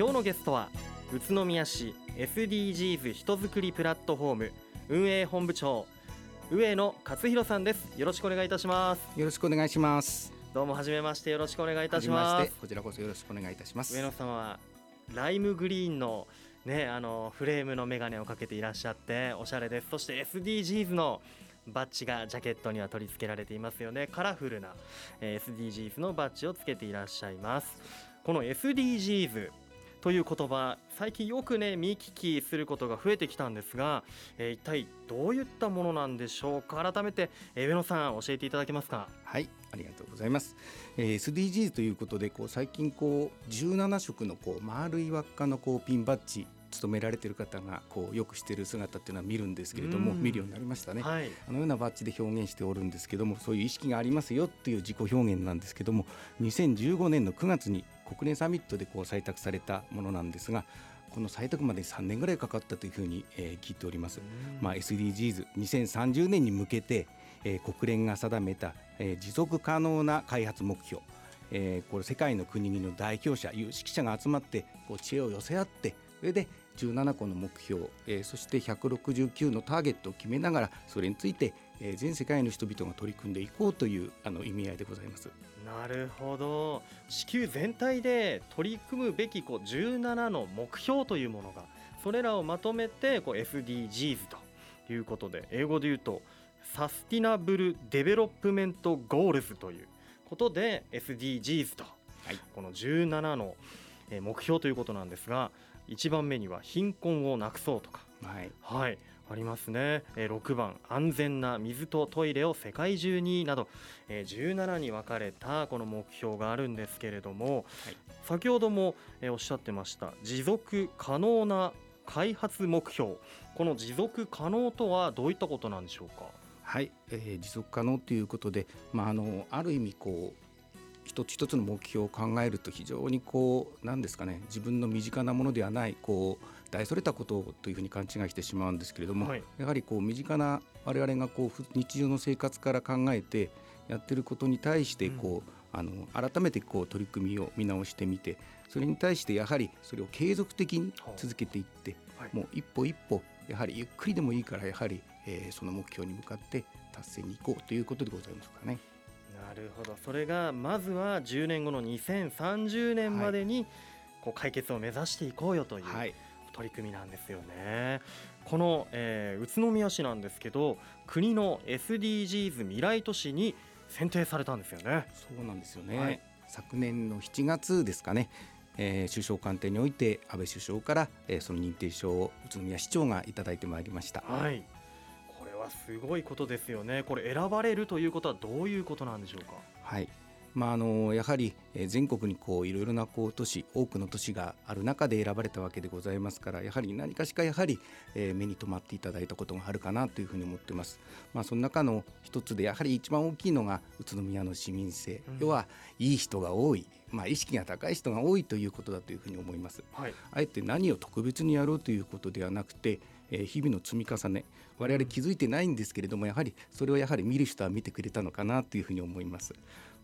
今日のゲストは宇都宮市 SDGs 人づくりプラットフォーム運営本部長上野勝弘さんです。よろしくお願いいたします。よろしくお願いします。どうも初めまして。よろしくお願いいたします。こちらこそよろしくお願いいたします。上野さんはライムグリーンのねあのフレームのメガネをかけていらっしゃっておしゃれです。そして SDGs のバッジがジャケットには取り付けられていますよね。カラフルな、えー、SDGs のバッジをつけていらっしゃいます。この SDGs という言葉最近よくね見聞きすることが増えてきたんですが、えー、一体どういったものなんでしょうか？改めて、えー、上野さん教えていただけますか？はいありがとうございます、えー、SDGs ということでこう最近こう17色のこう丸い輪っかのこうピンバッジ勤められている方がこうよくしている姿っていうのは見るんですけれども、見るようになりましたね、はい、あのようなバッジで表現しておるんですけどもそういう意識がありますよっていう自己表現なんですけども2015年の9月に国連サミットでこう採択されたものなんですがこの採択までに3年ぐらいかかったというふうに、えー、聞いております。まあ、SDGs2030 年に向けて、えー、国連が定めた、えー、持続可能な開発目標えー、これ世界の国々の代表者有識者が集まってこう知恵を寄せ合ってそれで17個の目標、えー、そして169のターゲットを決めながらそれについて、えー、全世界の人々が取り組んでいこうというあの意味合いでございます。なるほど。地球全体で取り組むべきこう17の目標というものがそれらをまとめてこう SDGs ということで英語で言うと Sustainable Development Goals ということで SDGs と、はい、この17の目標ということなんですが1番目には貧困をなくそうとか、はい、はい、ありますね、え6番。安全な水とトイレを世界中になど、え17に分かれたこの目標があるんですけれども、はい、先ほども、えおっしゃってました。持続可能な開発目標。この持続可能とはどういったことなんでしょうか？はい、えー、持続可能ということで、まあ、あのある意味こう一つ一つの目標を考えると非常にこうなんですかね自分の身近なものではないこう大それたことというふうに勘違いしてしまうんですけれども、はい、やはりこう身近な我々がこう日常の生活から考えてやってることに対してこう、うん、あの改めてこう取り組みを見直してみてそれに対してやはりそれを継続的に続けていって、はい、もう一歩一歩やはりゆっくりでもいいからやはり、えー、その目標に向かって達成に行こうということでございますかね。なるほど。それがまずは10年後の2030年までにこう解決を目指していこうよという、取り組みなんですよね。この、えー、宇都宮市なんですけど国の SDGs 未来都市に選定されたんですよね。そうなんですよね、はい、昨年の7月ですかね。えー、首相官邸において安倍首相から、えー、その認定証を宇都宮市長がいただいてまいりました。はい。はすごいことですよね、これ、選ばれるということはどういうことなんでしょうか？はいまあ、あのやはり全国にこういろいろなこう都市多くの都市がある中で選ばれたわけでございますからやはり何かしかやはり、え目に留まっていただいたことがあるかなというふうに思ってます。まあ、その中の一つでやはり一番大きいのが宇都宮の市民性、うん、要はいい人が多い、まあ、意識が高い人が多いということだというふうに思います。はい、あえて何を特別にやろうということではなくてえ日々の積み重ね我々気づいてないんですけれどもやはりそれをやはり見る人は見てくれたのかなというふうに思います。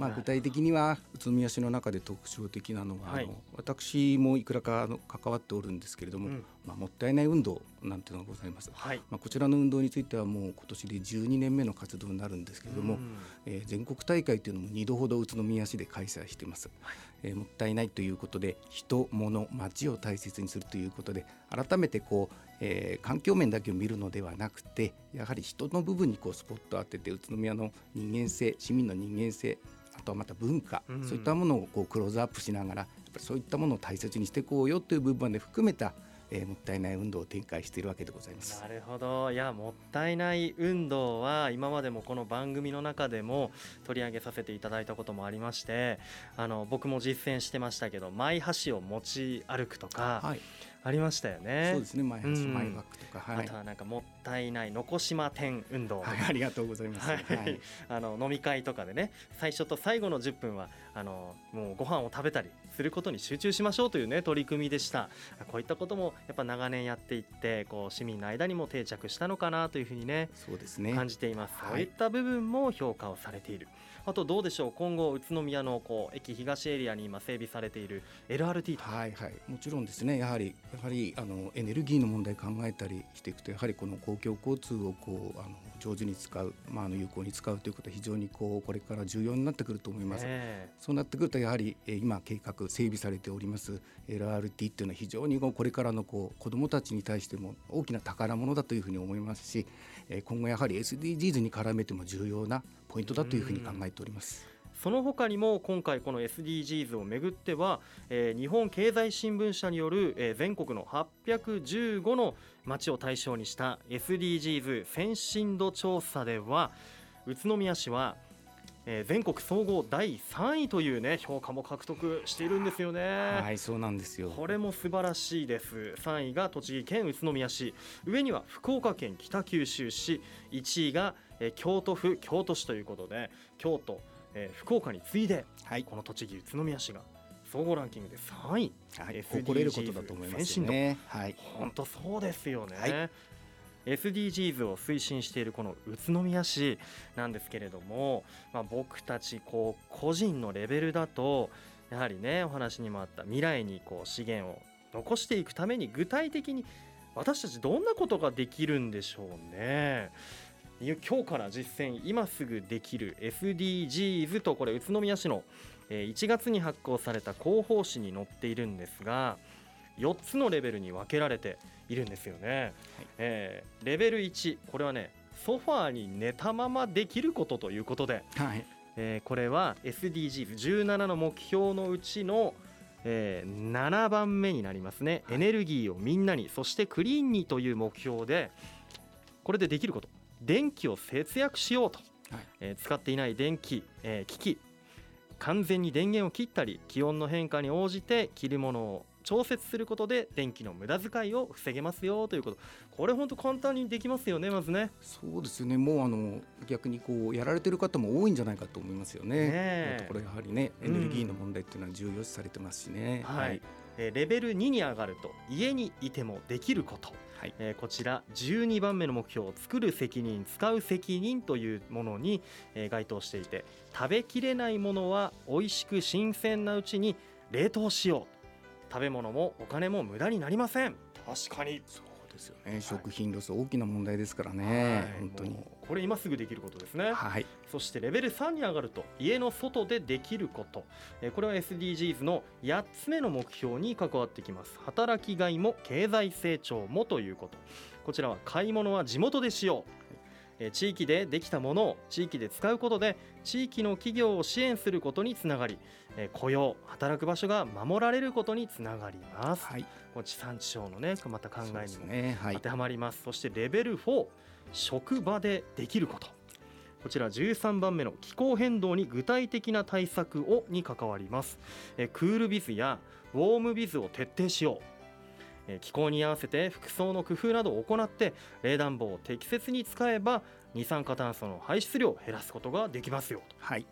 まあ、具体的には宇都宮市の中で特徴的なのは、はい、あの私もいくらかの関わっておるんですけれども、うん、まあ、もったいない運動なんていうのがございます、はい、まあ、こちらの運動についてはもう今年で12年目の活動になるんですけれども、うん、えー、全国大会というのも2度ほど宇都宮市で開催しています、はい、えー、もったいないということで人物町を大切にするということで改めてこう、えー、環境面だけを見るのではなくてやはり人の部分にこうスポットを当てて宇都宮の人間性市民の人間性あとはまた文化、うん、そういったものをこうクローズアップしながらやっぱりそういったものを大切にしていこうよという部分まで含めたえー、もったいない運動を展開しているわけでございます。なるほど。いやもったいない運動は今までもこの番組の中でも取り上げさせていただいたこともありましてあの僕も実践してましたけどマイ箸を持ち歩くとか、はい、ありましたよね。そうですね。前橋うん。前バックとか、はい。あとはなんかもったいない残しま点運動、はい、ありがとうございます。はい。はい。あの飲み会とかでね最初と最後の10分はあのもうご飯を食べたりすることに集中しましょうというね取り組みでした。こういったこともやっぱ長年やっていってこう市民の間にも定着したのかなというふうにねそうですね。感じています、はい。そういった部分も評価をされている。あとどうでしょう？今後宇都宮のこう駅東エリアに今整備されている LRT とか。はいはい、もちろんですね。やはりやはりあのエネルギーの問題考えたりしていくとやはりこの公共交通をこうあの上手に使う、まあ、あの有効に使うということは非常にこうこれから重要になってくると思います。ねそうなってくるとやはり今計画整備されております LRT っていうのは非常にこれからのこう子どもたちに対しても大きな宝物だというふうに思いますし今後やはり SDGs に絡めても重要なポイントだというふうに考えております。その他にも今回この SDGs をめぐっては、えー日本経済新聞社による、えー全国の815の町を対象にした SDGs 先進度調査では宇都宮市は、えー全国総合第3位というね評価も獲得しているんですよね。はいそうなんですよ。これも素晴らしいです3位が栃木県宇都宮市上には福岡県北九州市1位が、えー京都府京都市ということで京都、えー福岡に次いではいこの栃木宇都宮市が総合ランキングで3位はい、誇れることだと思いますよね。はい。本当そうですよね、はい SDGs を推進しているこの宇都宮市なんですけれども、まあ、僕たちこう個人のレベルだとやはりねお話にもあった未来にこう資源を残していくために具体的に私たちどんなことができるんでしょうね。今日から実践今すぐできる SDGs とこれ宇都宮市のえー1月に発行された広報誌に載っているんですが4つのレベルに分けられているんですよね、えーレベル1これはねソファーに寝たままできることということで、はい。えーこれは SDGs17 の目標のうちの、えー7番目になりますね、はい。エネルギーをみんなにそしてクリーンにという目標でこれでできること電気を節約しようと、はいえー使っていない電気、えー機器完全に電源を切ったり気温の変化に応じて着るものを調節することで電気の無駄遣いを防げますよということこれ本当簡単にできますよねまずねそうですよね。もうあの逆にこうやられてる方も多いんじゃないかと思いますよね。ねえこれやはりねうんエネルギーの問題っていうのは重要視されてますしね。はい。えーレベル2に上がると家にいてもできること、はい。えーこちら12番目の目標作る責任使う責任というものに、えー該当していて食べきれないものは美味しく新鮮なうちに冷凍しよう。食べ物もお金も無駄になりません。確かに。ですよね。食品ロス大きな問題ですからね。はい。本当に。これ今すぐできることですね。はい。そしてレベル3に上がると家の外でできること。えーこれは SDGs の8つ目の目標に関わってきます。働きがいも経済成長もということ。こちらは買い物は地元でしよう。えー地域でできたものを地域で使うことで地域の企業を支援することにつながりえー雇用働く場所が守られることにつながりますはい。この地産地消のねまた考えにもね。はい当。てはまります、そしてレベル4職場でできることこちら13番目の気候変動に具体的な対策をに関わりますえクールビズやウォームビズを徹底しようえ気候に合わせて服装の工夫などを行って冷暖房を適切に使えば二酸化炭素の排出量を減らすことができますよはい。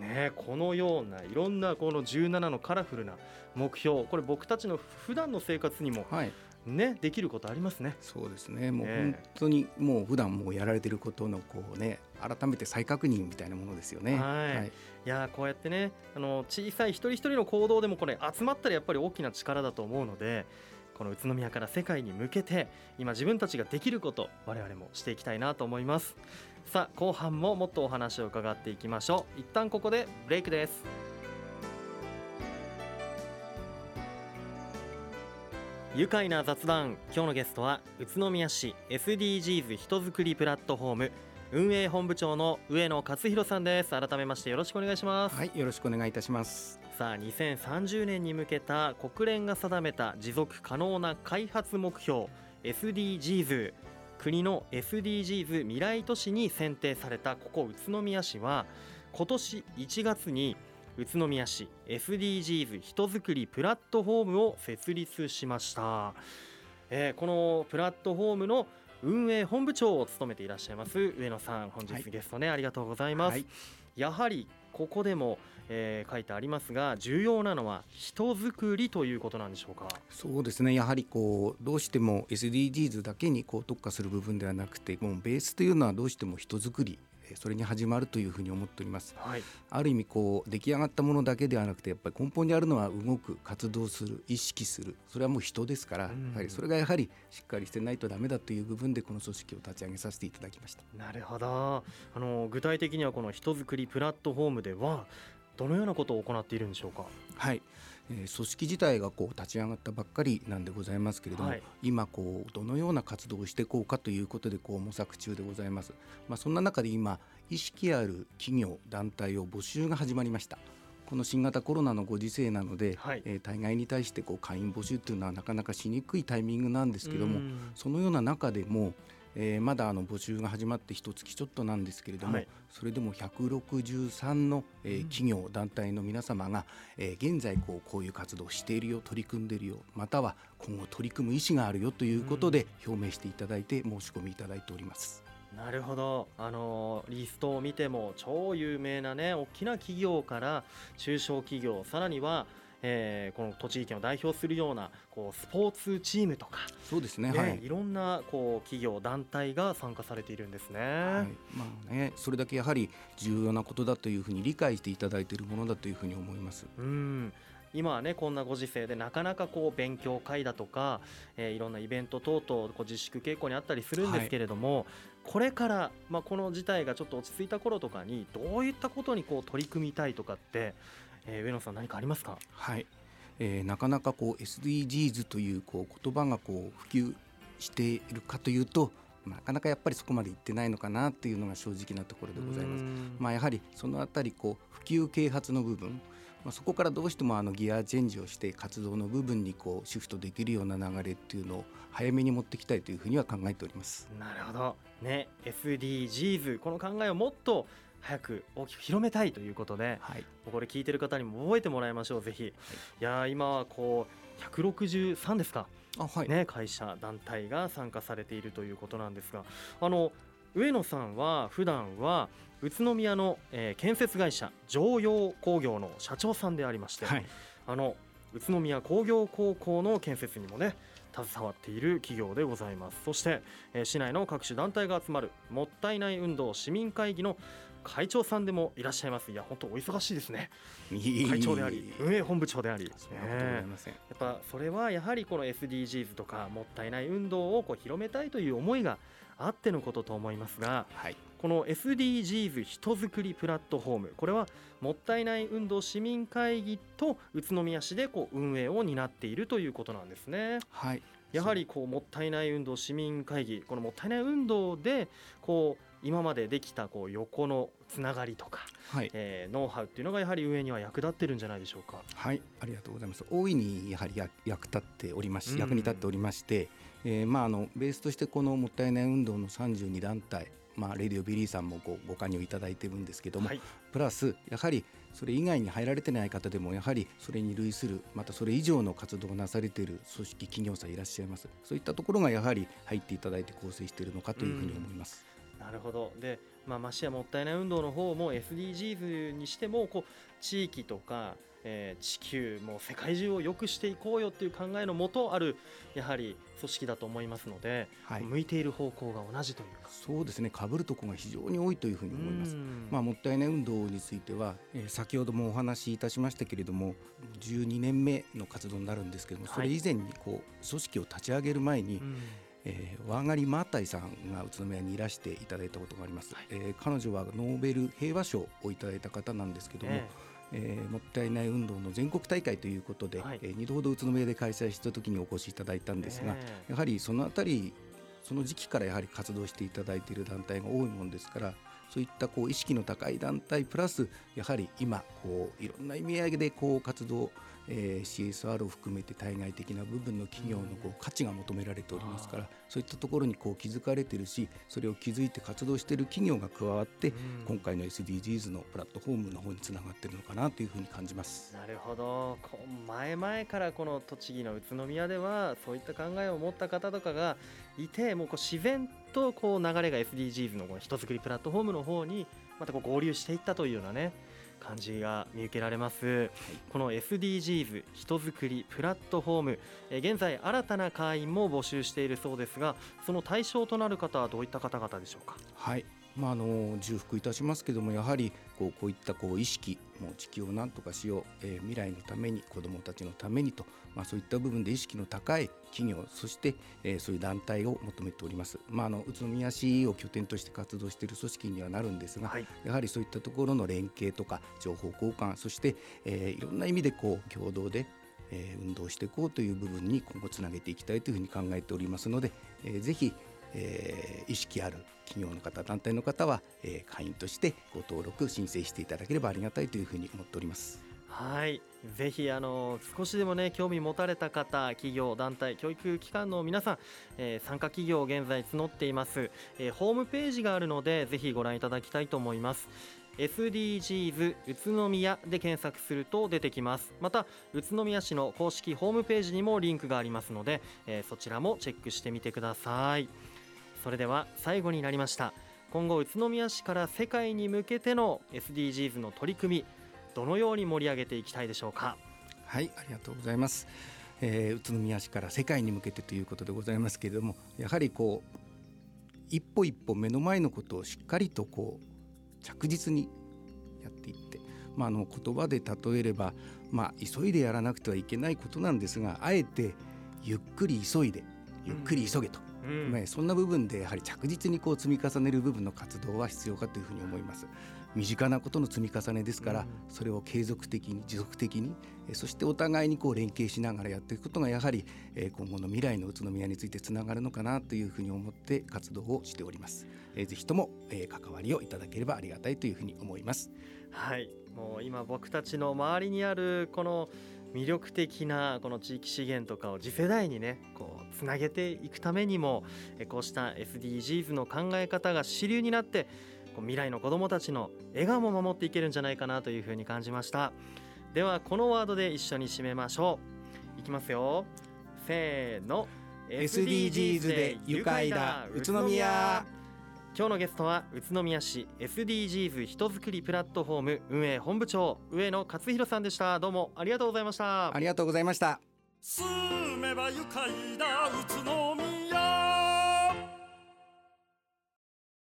ねえこのようないろんなこの17のカラフルな目標これ僕たちの普段の生活にもはい。ねできることありますねそうですね。もうね本当にもう普段もうやられてることのこうね改めて再確認みたいなものですよね。はいいやーこうやってねあの小さい一人一人の行動でもこれ集まったらやっぱり大きな力だと思うのでこの宇都宮から世界に向けて今自分たちができること我々もしていきたいなと思います。さあ後半ももっとお話を伺っていきましょう。一旦ここでブレイクです。愉快な雑談。今日のゲストは宇都宮市 SDGs 人づくりプラットフォーム運営本部長の上野勝弘さんです。改めましてよろしくお願いします、はい。よろしくお願いいたします。さあ2030年に向けた国連が定めた持続可能な開発目標 SDGs 国の SDGs 未来都市に選定されたここ宇都宮市は今年1月に宇都宮市 SDGs 人づくりプラットフォームを設立しました、えーこのプラットフォームの運営本部長を務めていらっしゃいます上野さん本日はい。ゲストね、ありがとうございます、はい。やはりここでも、えー書いてありますが重要なのは人づくりということなんでしょうか？そうですね。やはりこうどうしても SDGs だけにこう特化する部分ではなくてもうベースというのはどうしても人づくりそれに始まるというふうに思っております。はい。ある意味こう出来上がったものだけではなくてやっぱり根本にあるのは動く活動する意識する。それはもう人ですから、うん。やはりそれがやはりしっかりしてないとダメだという部分でこの組織を立ち上げさせていただきました。なるほど。あの具体的にはこの人づくりプラットフォームではどのようなことを行っているんでしょうか？はい、えー組織自体がこう立ち上がったばっかりなんでございますけれども、はい。今こうどのような活動をしていこうかということでこう模索中でございます、まあ、そんな中で今意識ある企業団体を募集が始まりました。この新型コロナのご時世なので、はい。えー対外に対してこう会員募集っていうのはなかなかしにくいタイミングなんですけども、うん。そのような中でも、えーまだあの募集が始まって一月ちょっとなんですけれども、はい。それでも163の、えーうん。企業団体の皆様が、えー現在こうこういう活動をしているよ取り組んでいるよまたは今後取り組む意思があるよということで表明していただいて申し込みいただいております。なるほど。あのリストを見ても超有名なね大きな企業から中小企業さらには、えーこの栃木県を代表するようなこうスポーツチームとか、そうですね。ねはいい。ろんなこう企業団体が参加されているんですね。はいまあね、それだけやはり重要なことだというふうに理解していただいているものだというふうに思います。うん今はねこんなご時世でなかなかこう勉強会だとか、えーいろんなイベント等々こう自粛傾向にあったりするんですけれども、これから、まあ、この事態がちょっと落ち着いた頃とかにどういったことにこう取り組みたいとかって、えー上野さん何かありますか？はい、えーなかなかこう SDGs というこう言葉がこう普及しているかというとなかなかやっぱりそこまでいってないのかなっていうのが正直なところでございます。うんまあ、やはりそのあたりこう普及啓発の部分、まあ、そこからどうしてもあのギアチェンジをして活動の部分にこうシフトできるような流れっていうのを早めに持っていきたいというふうには考えております。なるほどね SDGs この考えをもっと早く大きく広めたいということではい、これ聞いてる方にも覚えてもらいましょうぜひ、い、やー今はこう163ですか。あはい、ね、会社団体が参加されているということなんですがあの上野さんは普段は宇都宮の、えー建設会社常陽工業の社長さんでありまして、はい、あの宇都宮工業高校の建設にもね携わっている企業でございます。そして、えー市内の各種団体が集まるもったいない運動市民会議の会長さんでもいらっしゃいます。いや本当お忙しいですね。会長であり運営本部長であり。そんなことございません。やっぱそれはやはりこの SDGs とかもったいない運動をこう広めたいという思いがあってのことと思いますがはい、この SDGs 人づくりプラットフォームこれはもったいない運動市民会議と宇都宮市でこう運営を担っているということなんですね。はい、やはりこうもったいない運動市民会議このもったいない運動でこう今までできたこう横のつながりとか、はい、えーノウハウっていうのがやはり運営には役立ってるんじゃないでしょうか。はい、ありがとうございます。大いにやはりや役立っておりまし、うん役に立っておりまして、えーまああのベースとしてこのもったいない運動の32団体、まあレディオビリーさんもごご加入いただいてるんですけども、はいプラスやはりそれ以外に入られてない方でもやはりそれに類するまたそれ以上の活動をなされている組織企業さんいらっしゃいます。そういったところがやはり入っていただいて構成しているのかというふうに思います。なるほどで、まあ、ましてやもったいない運動の方も SDGs にしてもこう地域とか、えー地球も世界中を良くしていこうよっていう考えのもとあるやはり組織だと思いますので、はい、向いている方向が同じというか。そうですね。被るところが非常に多いというふうに思います。うんまあ、もったいない運動については、えー先ほどもお話しいたしましたけれども12年目の活動になるんですけども、はいそれ以前にこう組織を立ち上げる前に、うんえーワーガリ・マータイさんが宇都宮にいらしていただいたことがあります、はい。えー彼女はノーベル平和賞をいただいた方なんですけども、ええ。ーもったいない運動の全国大会ということで、はい。えー二度ほど宇都宮で開催した時にお越しいただいたんえですが、えやはりそのあたりその時期からやはり活動していただいている団体が多いものですからそういったこう意識の高い団体プラスやはり今こういろんな意味合いでこう活動えー、CSR を含めて対外的な部分の企業のこう価値が求められておりますからそういったところにこう気づかれているしそれを気づいて活動している企業が加わって今回の SDGs のプラットフォームの方につながっているのかなというふうに感じます。なるほど。前々からこの栃木の宇都宮ではそういった考えを持った方とかがいてもうこう自然ととこう流れが SDGs のこの人づくりプラットフォームの方にまたこう合流していったというようなね感じが見受けられます、はい、この SDGs 人づくりプラットフォーム現在新たな会員も募集しているそうですがその対象となる方はどういった方々でしょうか？はい。まあ、あの重複いたしますけどもやはりこうこういったこう意識もう地球を何とかしよう、えー、未来のために子どもたちのためにと、まあ、そういった部分で意識の高い企業そして、えー、そういう団体を求めております、まあ、あの宇都宮市を拠点として活動している組織にはなるんですが、はい、やはりそういったところの連携とか情報交換そして、えー、いろんな意味でこう共同でえ運動していこうという部分に今後つなげていきたいというふうに考えておりますので、えー、ぜひえー、意識ある企業の方団体の方は、えー、会員としてご登録申請していただければありがたいというふうに思っております。はい。ぜひあの少しでもね興味持たれた方企業団体教育機関の皆さん、えー、参加企業現在募っています、えー、ホームページがあるのでぜひご覧いただきたいと思います。SDGs 宇都宮で検索すると出てきます。また宇都宮市の公式ホームページにもリンクがありますので、えー、そちらもチェックしてみてください。それでは最後になりました。今後宇都宮市から世界に向けての SDGs の取り組みどのように盛り上げていきたいでしょうか？はいありがとうございます、えー、宇都宮市から世界に向けてということでございますけれどもやはりこう一歩一歩目の前のことをしっかりとこう着実にやっていって、まあ、あの言葉で例えれば、まあ、急いでやらなくてはいけないことなんですがあえてゆっくり急いでゆっくり急げと、うん、まあ、そんな部分でやはり着実にこう積み重ねる部分の活動は必要かというふうに思います。身近なことの積み重ねですから、それを継続的に持続的にそしてお互いにこう連携しながらやっていくことがやはり今後の未来の宇都宮についてつながるのかなというふうに思って活動をしております。ぜひとも関わりをいただければありがたいというふうに思います。はいもう今僕たちの周りにあるこの魅力的なこの地域資源とかを次世代にねこうつなげていくためにもこうした SDGs の考え方が主流になって未来の子どもたちの笑顔も守っていけるんじゃないかなというふうに感じました。ではこのワードで一緒に締めましょう。いきますよ。せーの。SDGs で愉快だ宇都宮。今日のゲストは宇都宮市 SDGs 人づくりプラットフォーム運営本部長上野勝弘さんでした。どうもありがとうございました。ありがとうございました。住めば愉快だ宇都宮。